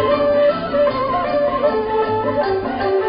thank you.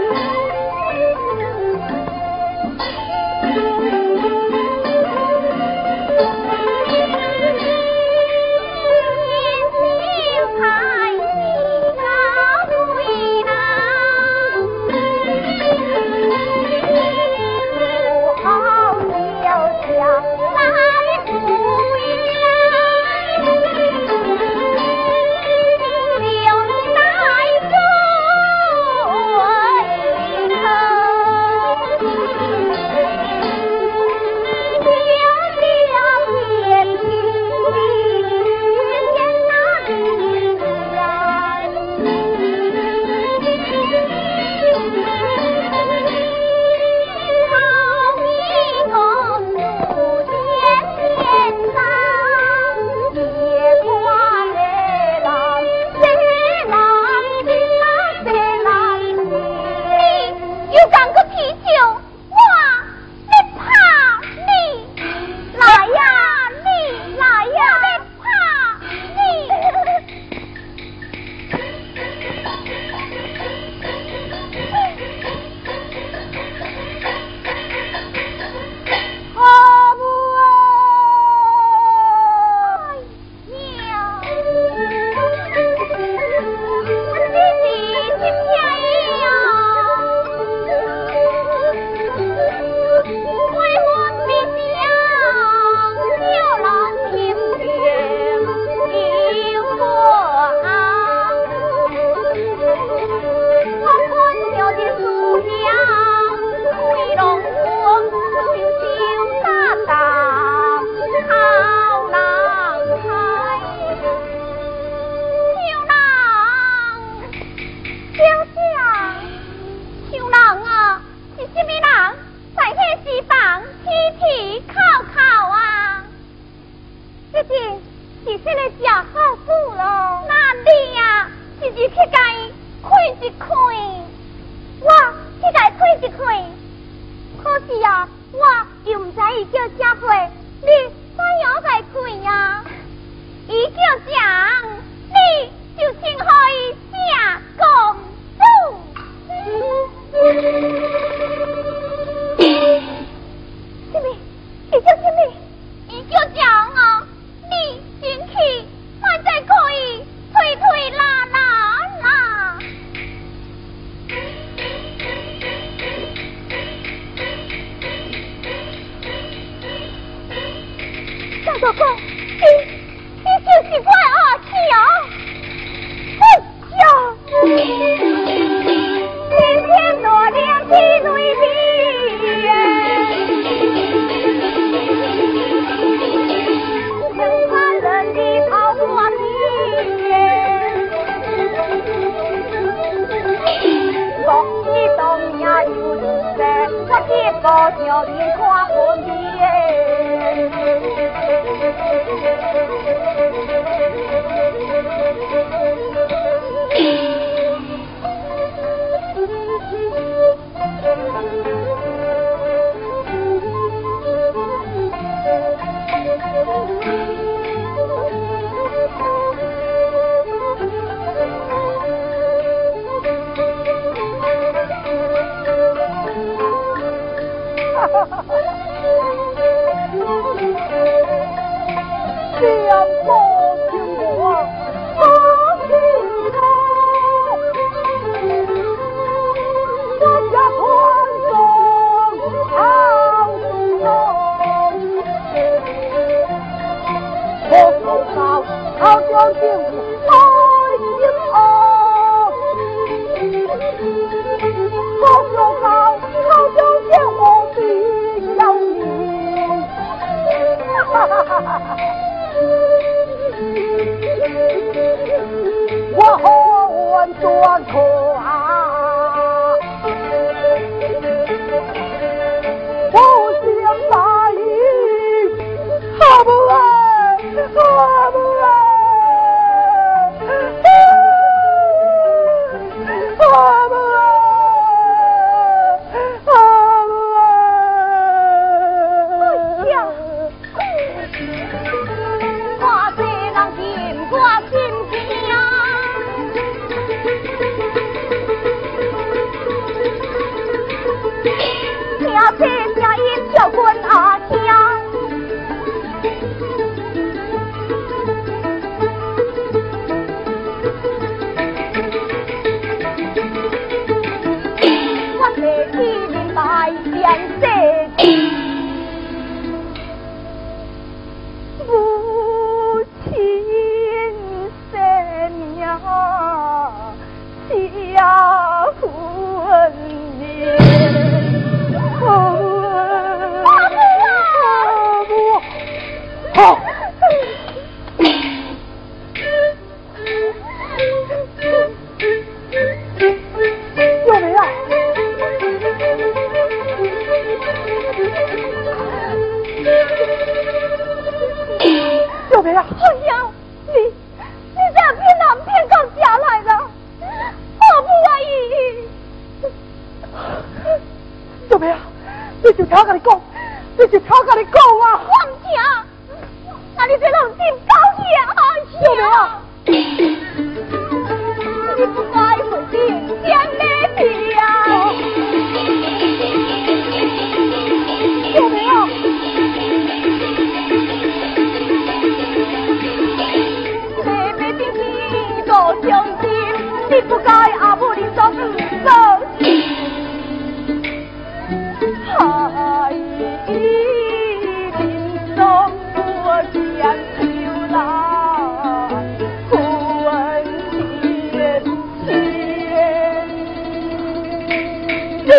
听了这声音叫滚啊跳。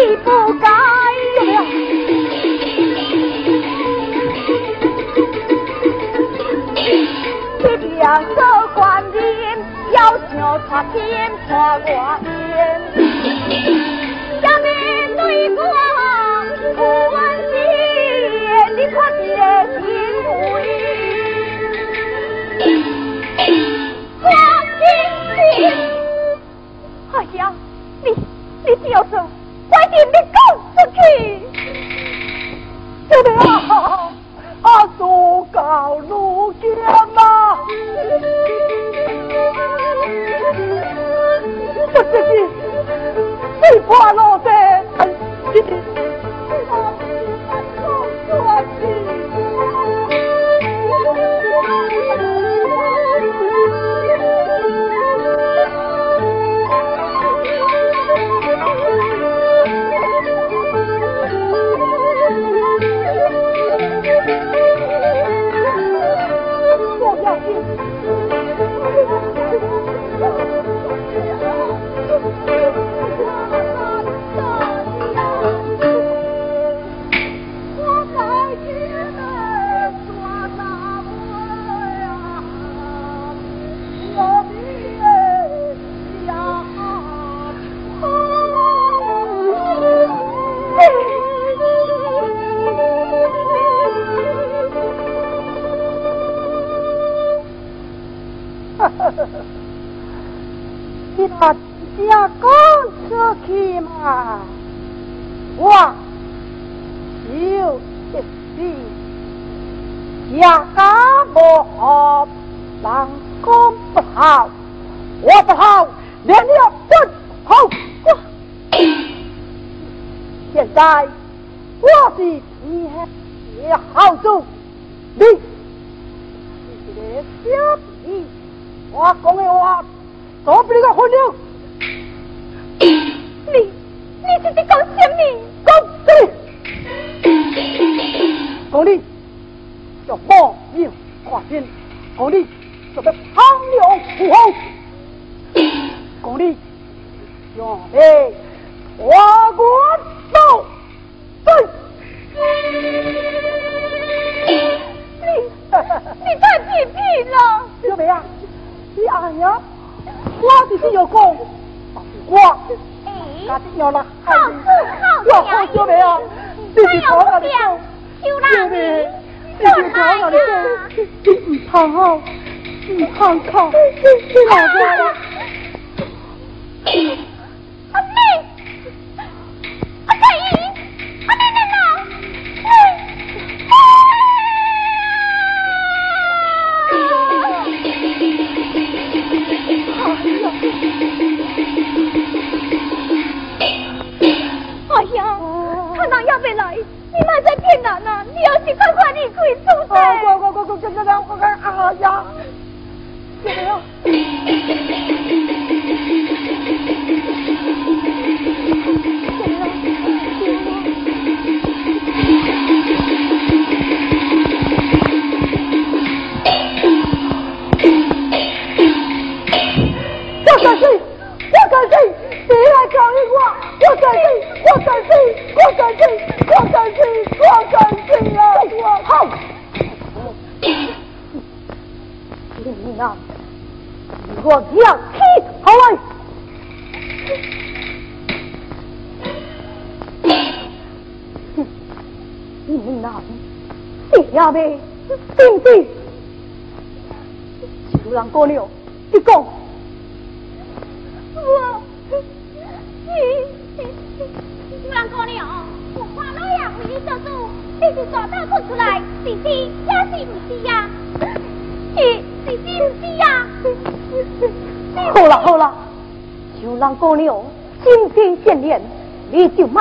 你不该，这两手官兵要求他偏怕寡天，下面对。给他下公出去嘛，我就一时家家不好，郎公不好，我不好，连你不好。我 现在我的你还也好走，你你的小弟。我讲的话，左边个混流，你你这是讲什么？讲什么？讲你要莫命挂天，讲你要要抛流虎后，讲你要来我国嗯阵。你你太皮皮了，小梅啊！你阿娘，我就是要讲，我家的娘了，好子好，我好小妹啊，你去跑哪里？你去跑？你看好，你，你。快走的。快快快快快快快快快！呀，怎么样？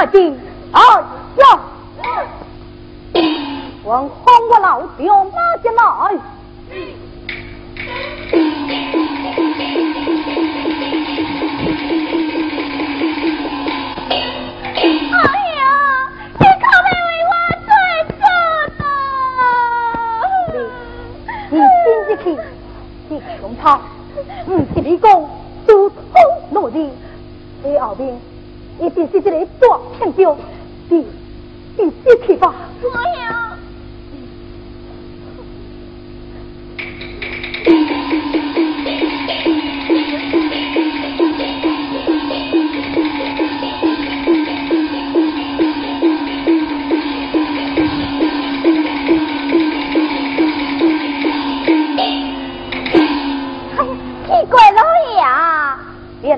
定你你接去吧。哎呀！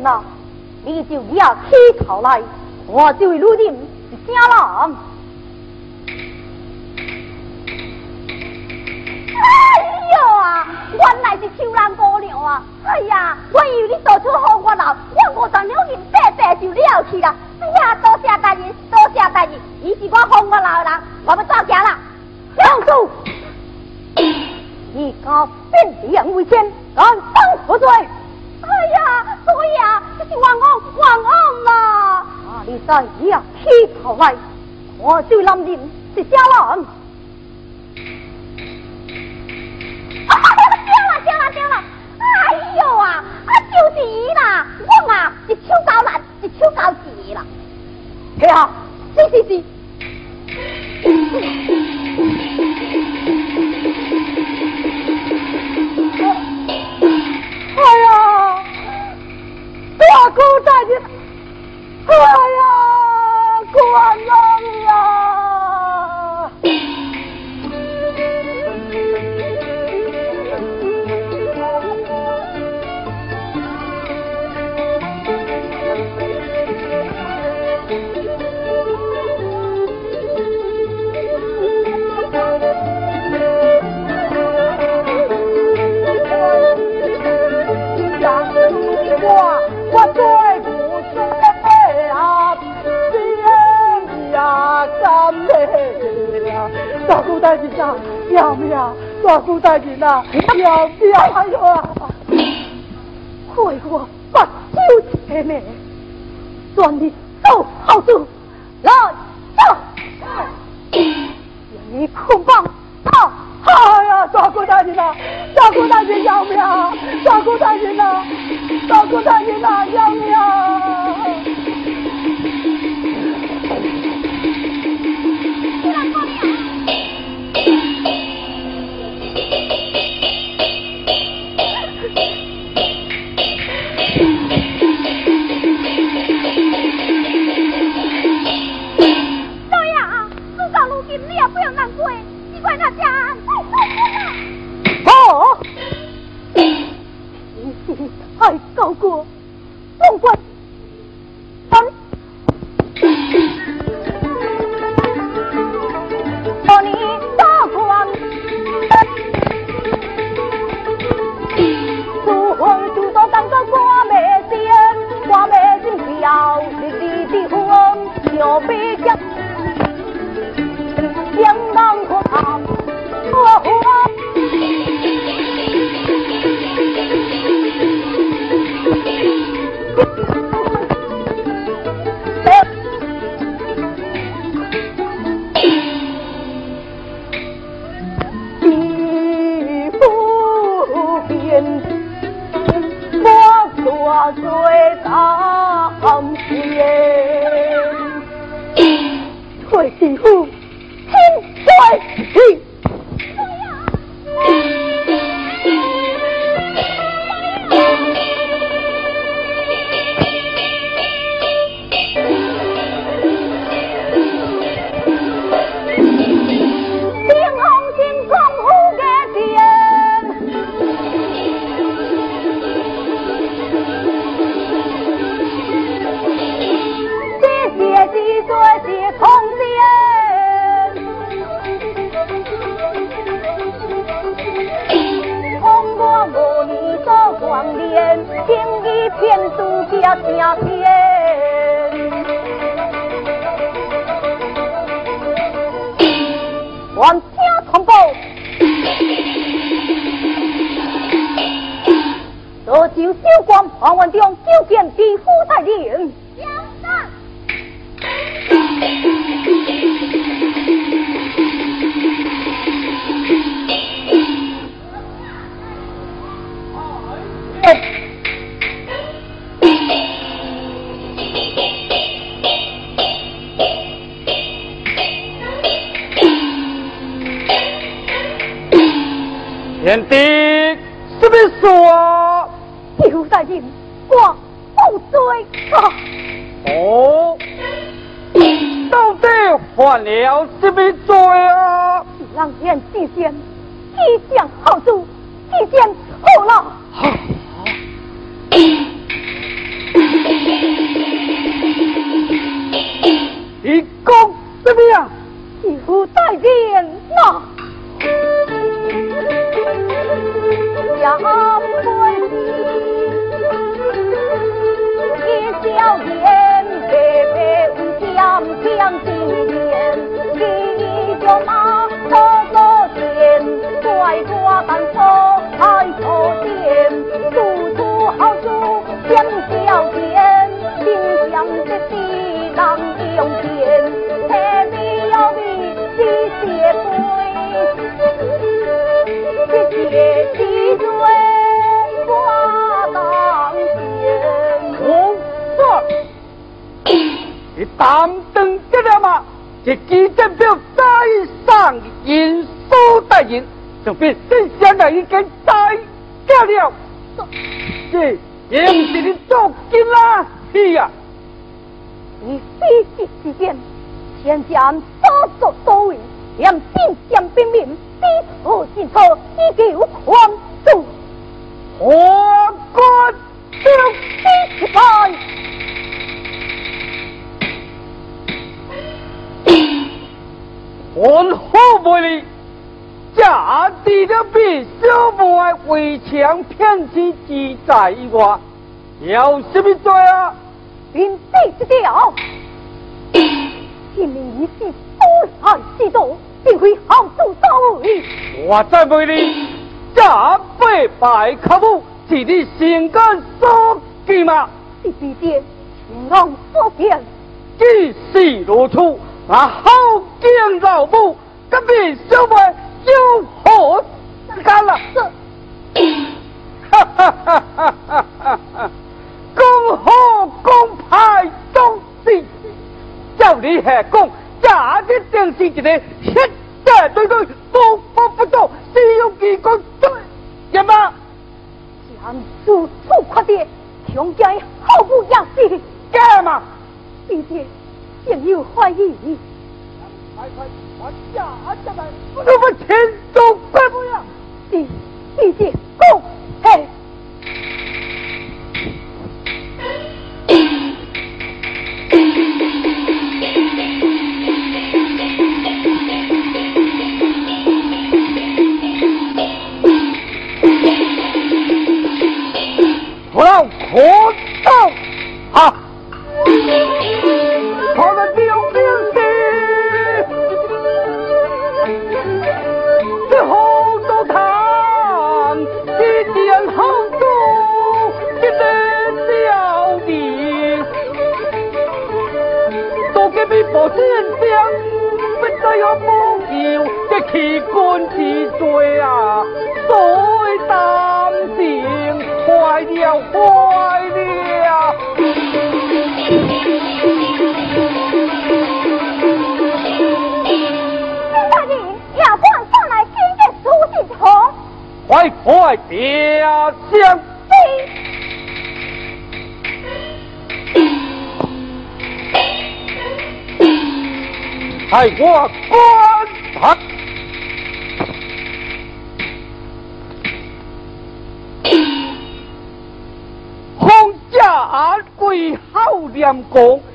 呐，你就要起头来，我就会入定是啥人？哎呦啊，原来是秋兰姑娘啊！哎呀，我以为你做出好我老，我五丈两人白白就了去了。哎呀，多谢大人，多谢大人，伊是我好我老的人，我们抓家了。梁叔，你敢变两为先，敢当何罪？哎呀，对呀，这是王安，王安啊！啊，你再要起头来，我就男人是家人。啊，惊了，惊了，惊了！哎呦啊，啊就是伊啦，我啊一手搞烂，一手搞死啦。是啊，是是是。大姑呐，要贤弟，什么说？刘大人，我不罪？啊！哦，到底犯了什么罪？啊？狼烟之先，一将好主，一将错了。你讲什么呀？刘大人呐！家欢喜，一笑颜，白白无疆疆纪念，一脚马走过天，拐过单车开头店，处处好处相交见，心想这地浪涌天，千里遥比几些归，这些。你当登得了吗？这记证表再上印书大人，就变真相的已经摘掉了。这也不是你做金啦，是呀。你非急之间，先将所作所为，让真相辨明，低头进错，以求宽恕。皇冠就必败。皇后不理，假地的比小妹围墙骗妻记在外，有什么罪啊？连地之条，今年一世多害之多，定会好处到位。我再问你，假被拜客户是你心肝所记吗？是必定，情郎所见。既是如此。那好敬老母，隔壁小妹有何干了？哈哈哈哈哈哈！恭贺公派中士，叫你下讲，这一定是一个血债对对，不不不做，使用机关对，什么？将处处快点，强奸毫不掩饰，干嘛？并且。竟有怀疑，快快把下下来！我们前走快步呀！弟弟姐，共嘿。我要活到啊！我的救命的，这后头堂，一点好处，一点小的，都给你保险箱，不再有保佑这器官之罪啊！所担要坏了！大人，夜，快快别相知，快快。好廉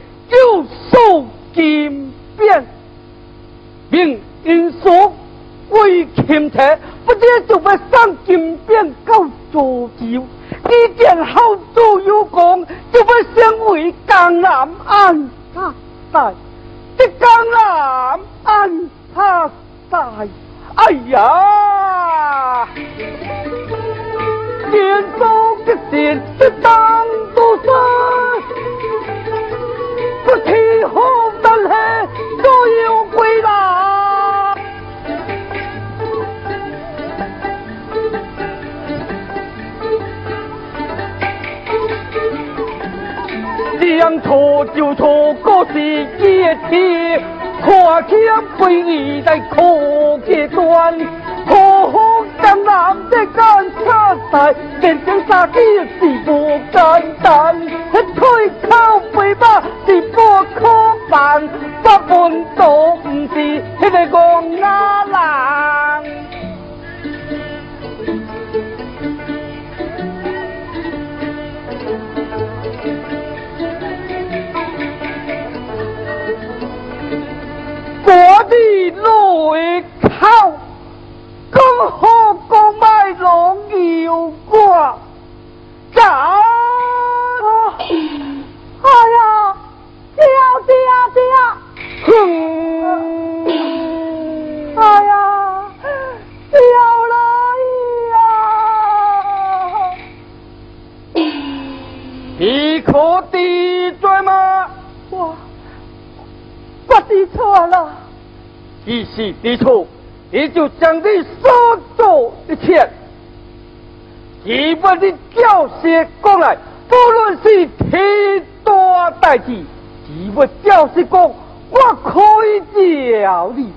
人生杀机是不简单。推靠背马是不可办，八分都不是那个公阿郎。我的内靠，刚好公卖龙有挂，走！哎呀，掉掉掉！哼！哎呀，掉了呀！你可地罪吗？我。我知错了，既是知错，你就将你所做一切，基本的教些讲来，不论是天大代志，基本教师讲，我可以教你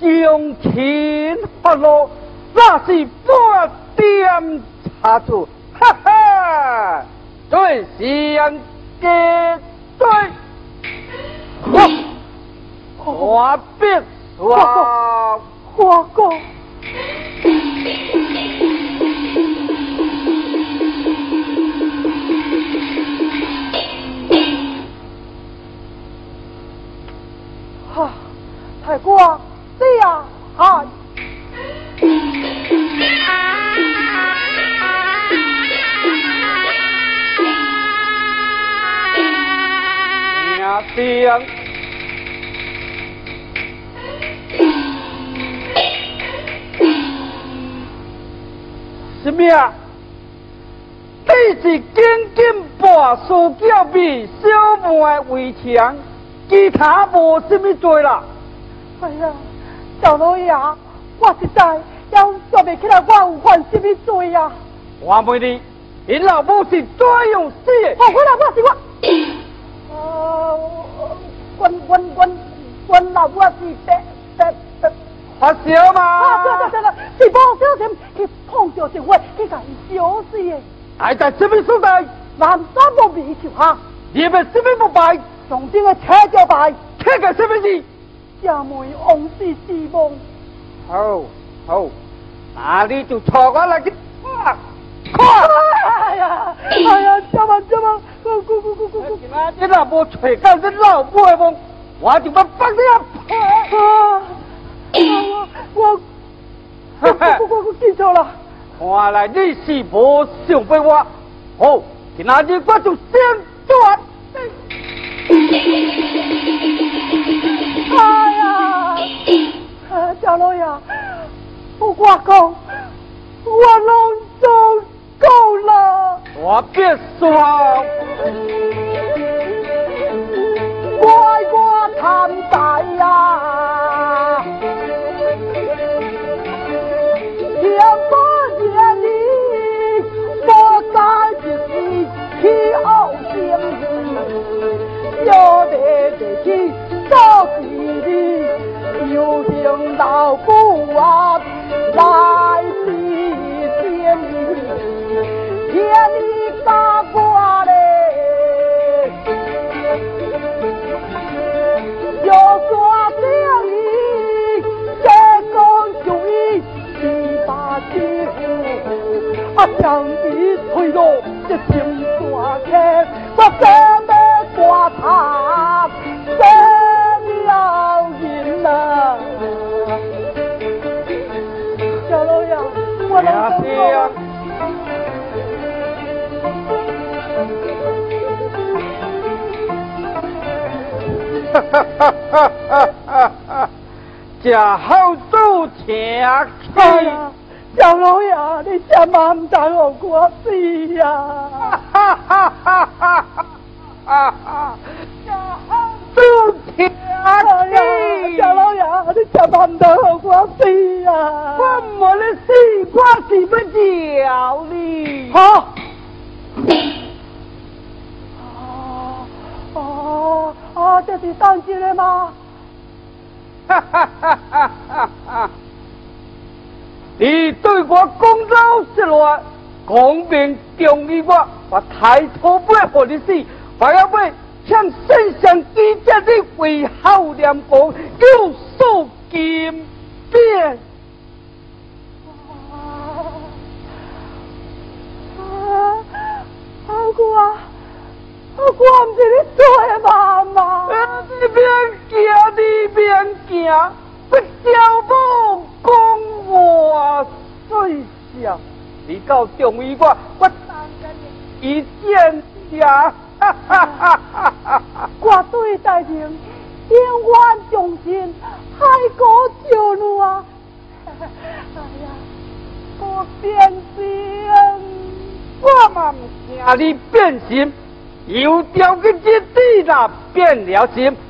将钱发落，那是半点差错，哈哈，最相给对。我必我我哥，快过对呀啊！娘爹。什么啊？你是紧紧把手脚比小妹为强，其他无什么罪啦。哎呀，小老爷，我实在要说不起来，我有犯什么罪呀？我问你，你老母是怎样死的？我我老母是我，呃，我我我我老母是白白白。发烧吗？啊，对对对对，是不小心去碰着一位，去甲伊烧死的。还在什么所在？南山木面桥下。你们什么不败？上天的车就败，车个什么事？家妹往事之梦。好，好，那你就坐我来去看。看！哎呀，哎呀，这么这么，咕咕咕咕咕咕。你若无吹干你老母的梦，我就要放你啊！我我我我我我记错了。看来你是无想被我，好，今仔日我就先转。哎呀，小老爷，我讲，我拢都够了。我别说，乖乖坦白呀。I'm old. Báo.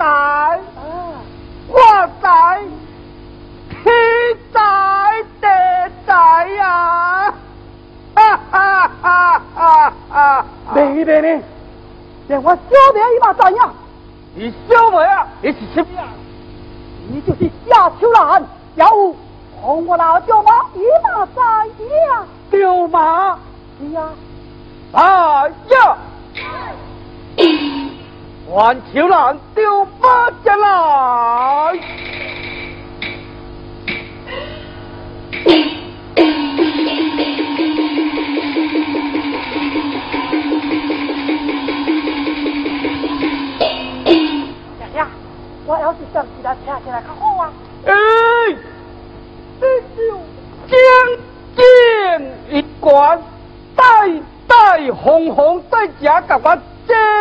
在，我在，天在地在呀！哈哈哈哈哈！别呢别呢，连我小妹一把在呀！你小我啊，你是什么呀？你就是夏秋兰，要有红我老舅妈也嘛在呀？舅妈，呀，哎呀！万球兰丢不下来。我要是将吉他弹起来，可好啊？哎，这就将将一关，代代红红在家干嘛？这。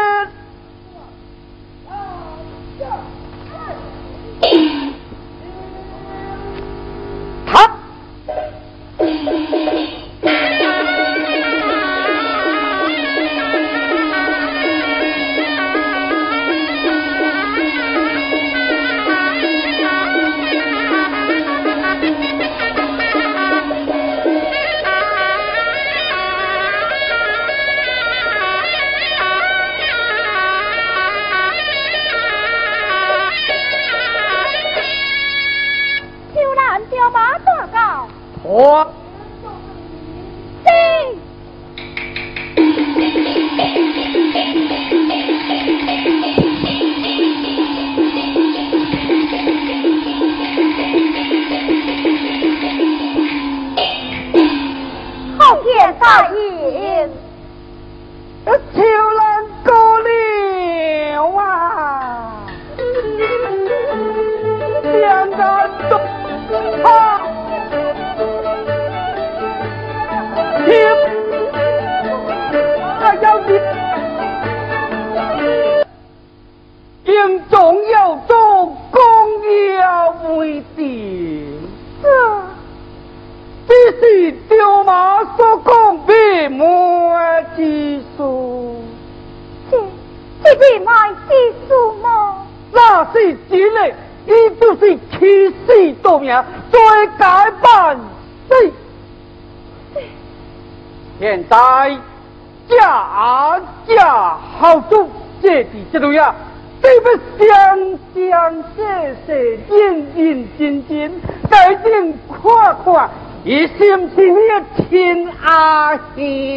阿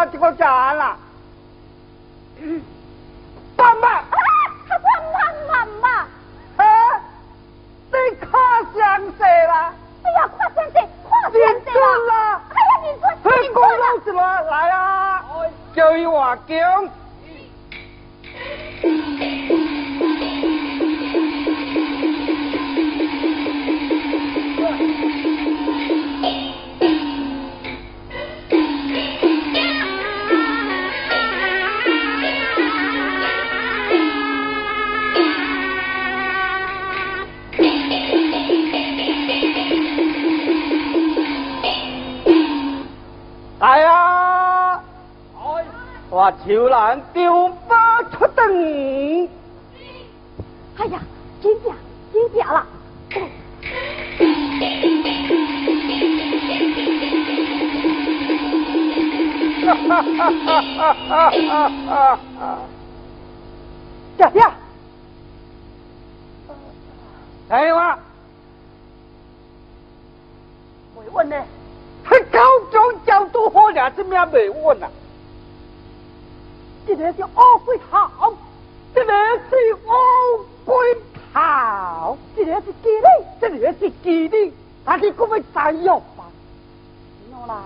妈这个咋啦？爸妈，啊，我妈妈妈，哎，你可相识啦？哎呀，快先生，快先认生准啦？哎呀，认准，嘿，讲认准老实话，来啊，叫伊话讲。我求人丢把出灯。哎呀，真假，真假了。哈哈哈哈哈哈哈！姐姐，哎我，没问呢，他高中教都好俩，怎没问啊？这个是乌龟头，这个是乌龟头，这个是鸡哩，这个是鸡哩，他是讲要摘药吧？喏啦，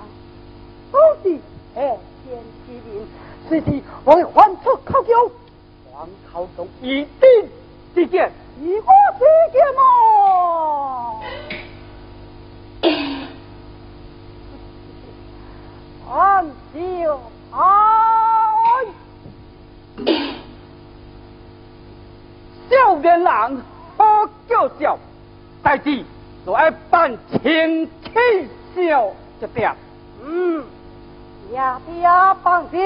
好是下天。之命，随时我会还出口叫，黄口中一定之见。以我之见人好叫嚣，代志就爱办清气笑一点。嗯，爹爹放心，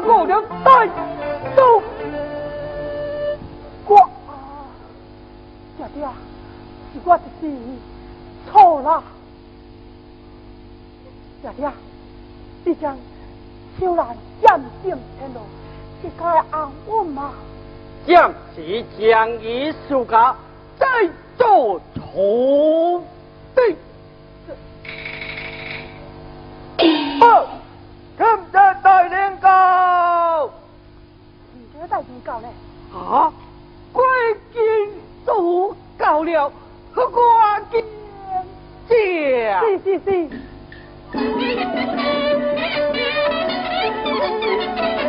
把姑娘带走。我爹爹，是我的事。错了。爹爹，你将秋兰养定天路，是该安稳吗？将其将一暑假再做处理。好，今日大领告，啊，贵经做告了，我见见。是是是。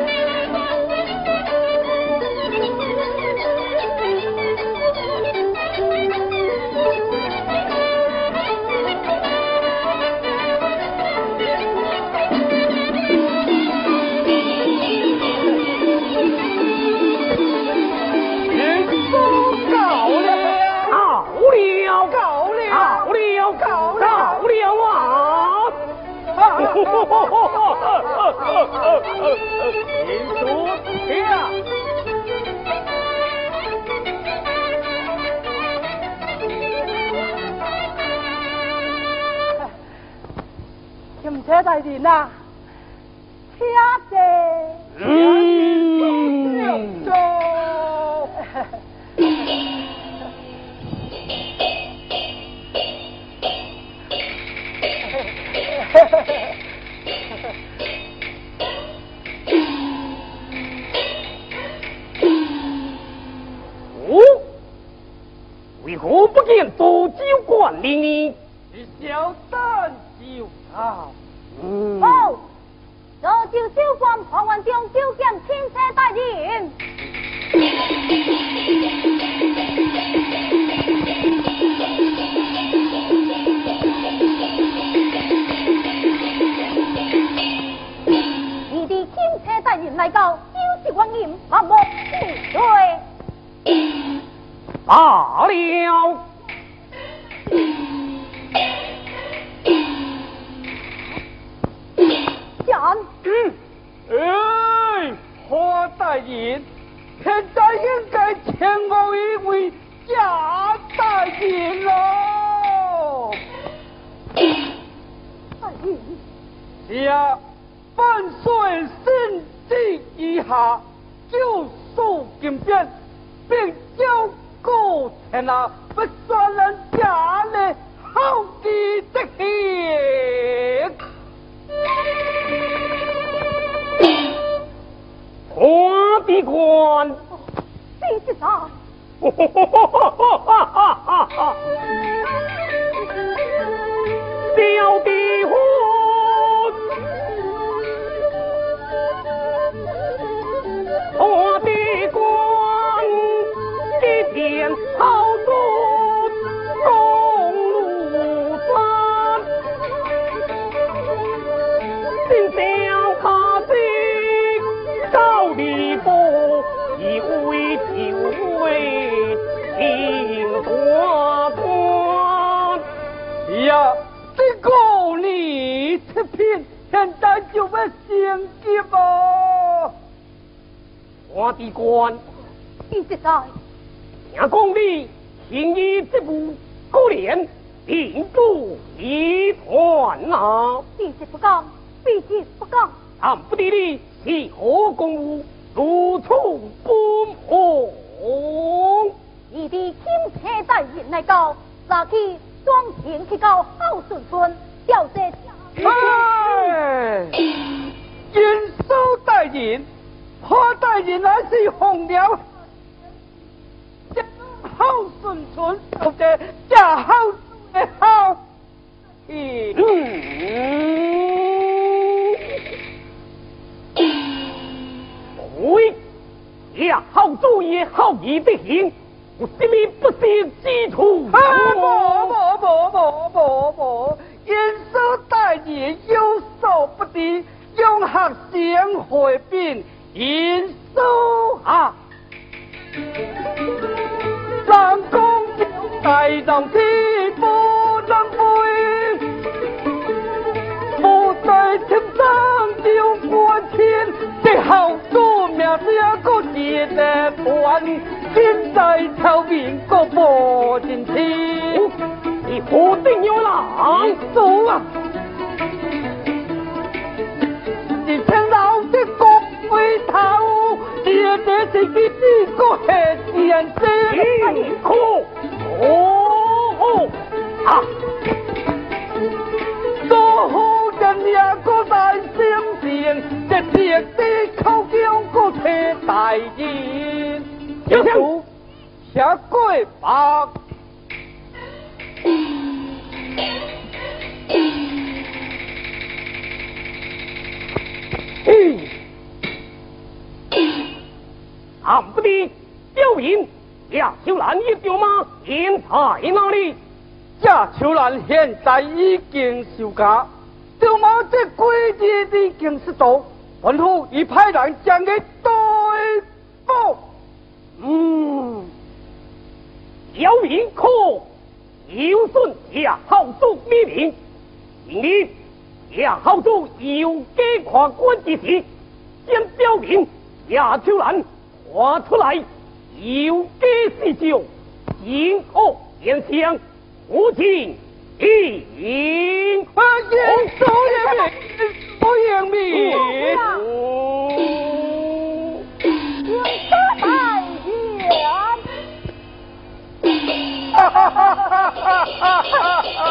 唔车大人呐，车子。为何不见多酒馆令呢？小三就好。好，若就小官黄万中就见亲车大人。人来到，就是王爷麻木对。罢了。嗯，哎，花大人，现在应该请我一位贾大人喽。大人，是啊，万岁圣旨以下，就速进变，并交过天下不算人家的好的德行。花的官，谁知道？小的婚，我的官，一天好做公路山，今宵卡子高地波，一位就为情大官呀。这个你这片现在就要升级哦，我的官，一直在？听讲你行医这部过年定住一团啊！必是不讲，必是不讲。俺不得你是何公务，如处不红。你的亲车大人来到，拿去。装钱去到好顺村，调这哎，严守大人，何大人乃是红了，好顺村，调这家好的好。嗯，喂，呀，好主意，好意的行。我心里不是基础。不不不不不不，严守大人有所不敌，永合相会变，严守啊！南宫大道之不上飞，不在天上就过天，这好多命也个结得断，现在朝面个无进去，你不定有狼走啊！回头，这这是几个黑眼睛？哭哦啊！做好人也个大心情，这铁地口叫个车大人，有请下跪吧。俺不的表演，亚秋兰一丢吗？现在哪里？亚秋兰现在已经休假，就毛这规矩已经是到，吩咐已派人将给逮捕。嗯，表演可有顺亚好主命令，今日亚好主有给跨关之时，将表演亚秋兰画出来，有给是就因恶言相，无情应发言所言明，所言明。哈哈哈哈哈哈！啊，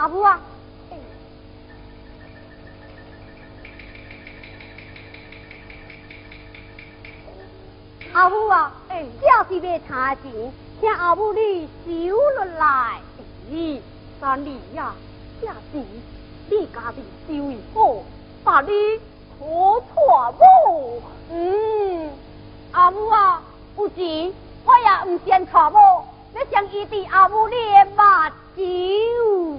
阿母啊。阿母啊，哎，这是买茶钱，请阿母你收落来。咦，三弟呀，这是你家己收一好，把你可错不？嗯，阿母啊，有钱我也唔嫌错某，要将伊伫阿母你的目睭。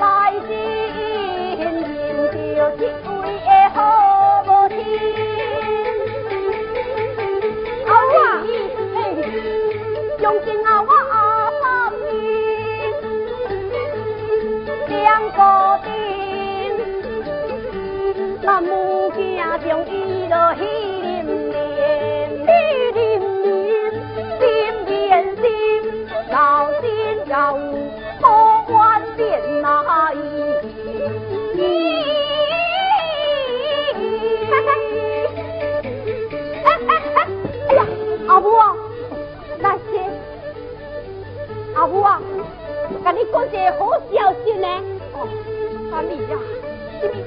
来新迎着这位的好母亲，阿母，相信啊我阿三两个丁，那母亲将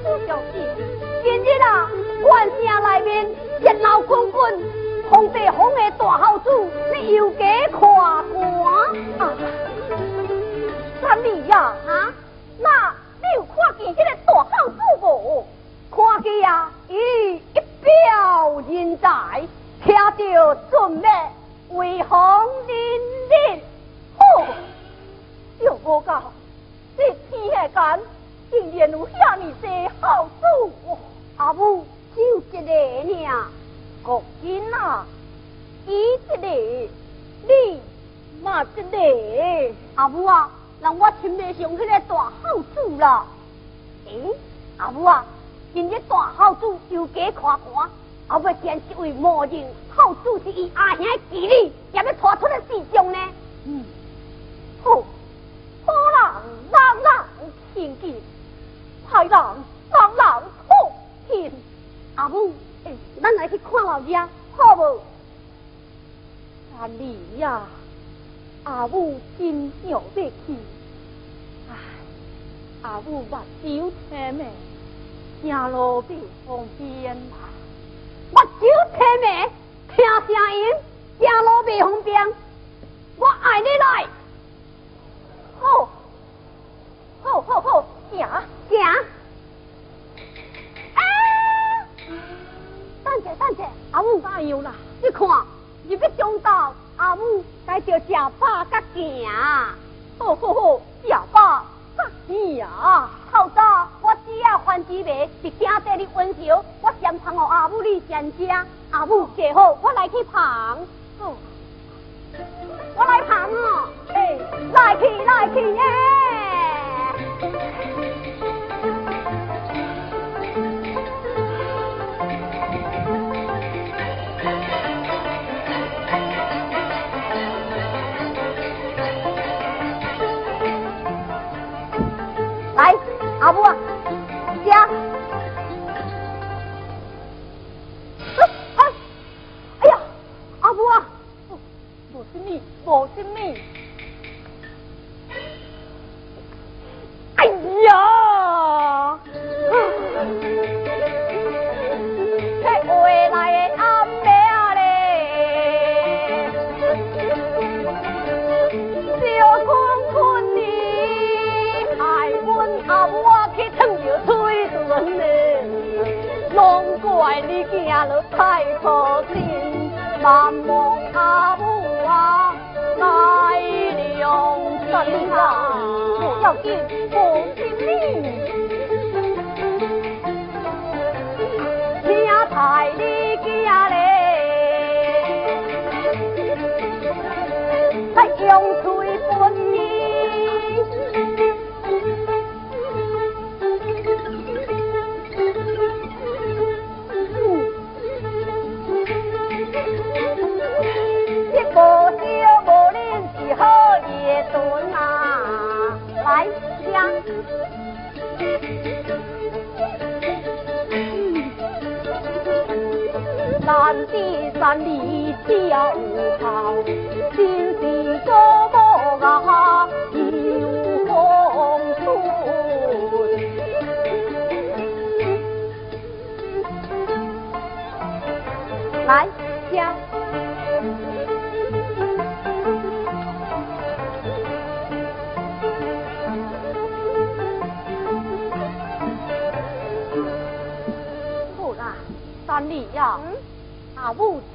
好消息？今日啊，县城内面热闹滚滚，皇帝封的大孝子，你又给看官啊？阿丽呀，啊？那你有看见这个大孝子无？看见呀，伊一表人才，听着准备为皇人人。哦，有无够，这天下间竟然有遐尼多孝子？阿母就一个呢，国君啊，伊一个，你嘛一个，阿母啊。让我亲未上迄个大孝子啦！诶，阿母啊，今日大孝子又加夸官，后尾见一位魔人，孝子是伊阿兄的弟弟，也要拖出来示众呢。嗯，好，好人人人听见，坏人人人痛听。阿母，诶，咱来去看老爷，好无？阿弟呀！阿母真想要去，唉，阿母目睭青眉，行路不方便啦。目睭青眉，听声音，行路不方便。我爱你来，好，好，好，好，行，行。啊！等者，等者，阿母加油啦！你看，你要中到。阿母，该着食饱甲行，好好好，食饱甲行。好早，我只要还几杯，是惊得你温柔，我先捧互阿母你先食。阿母坐好，我来去捧。我来捧哦，哎，来去来去耶！来阿母啊，家，哎呀，阿母啊，无什么，无什么，哎烫着嘴唇嘞，拢怪你行了太粗。心，万望阿母啊来两心啊，不要紧，放心你，听太山里只有头，真是做无啊有风春。来家。好啦，三里呀，阿母食饱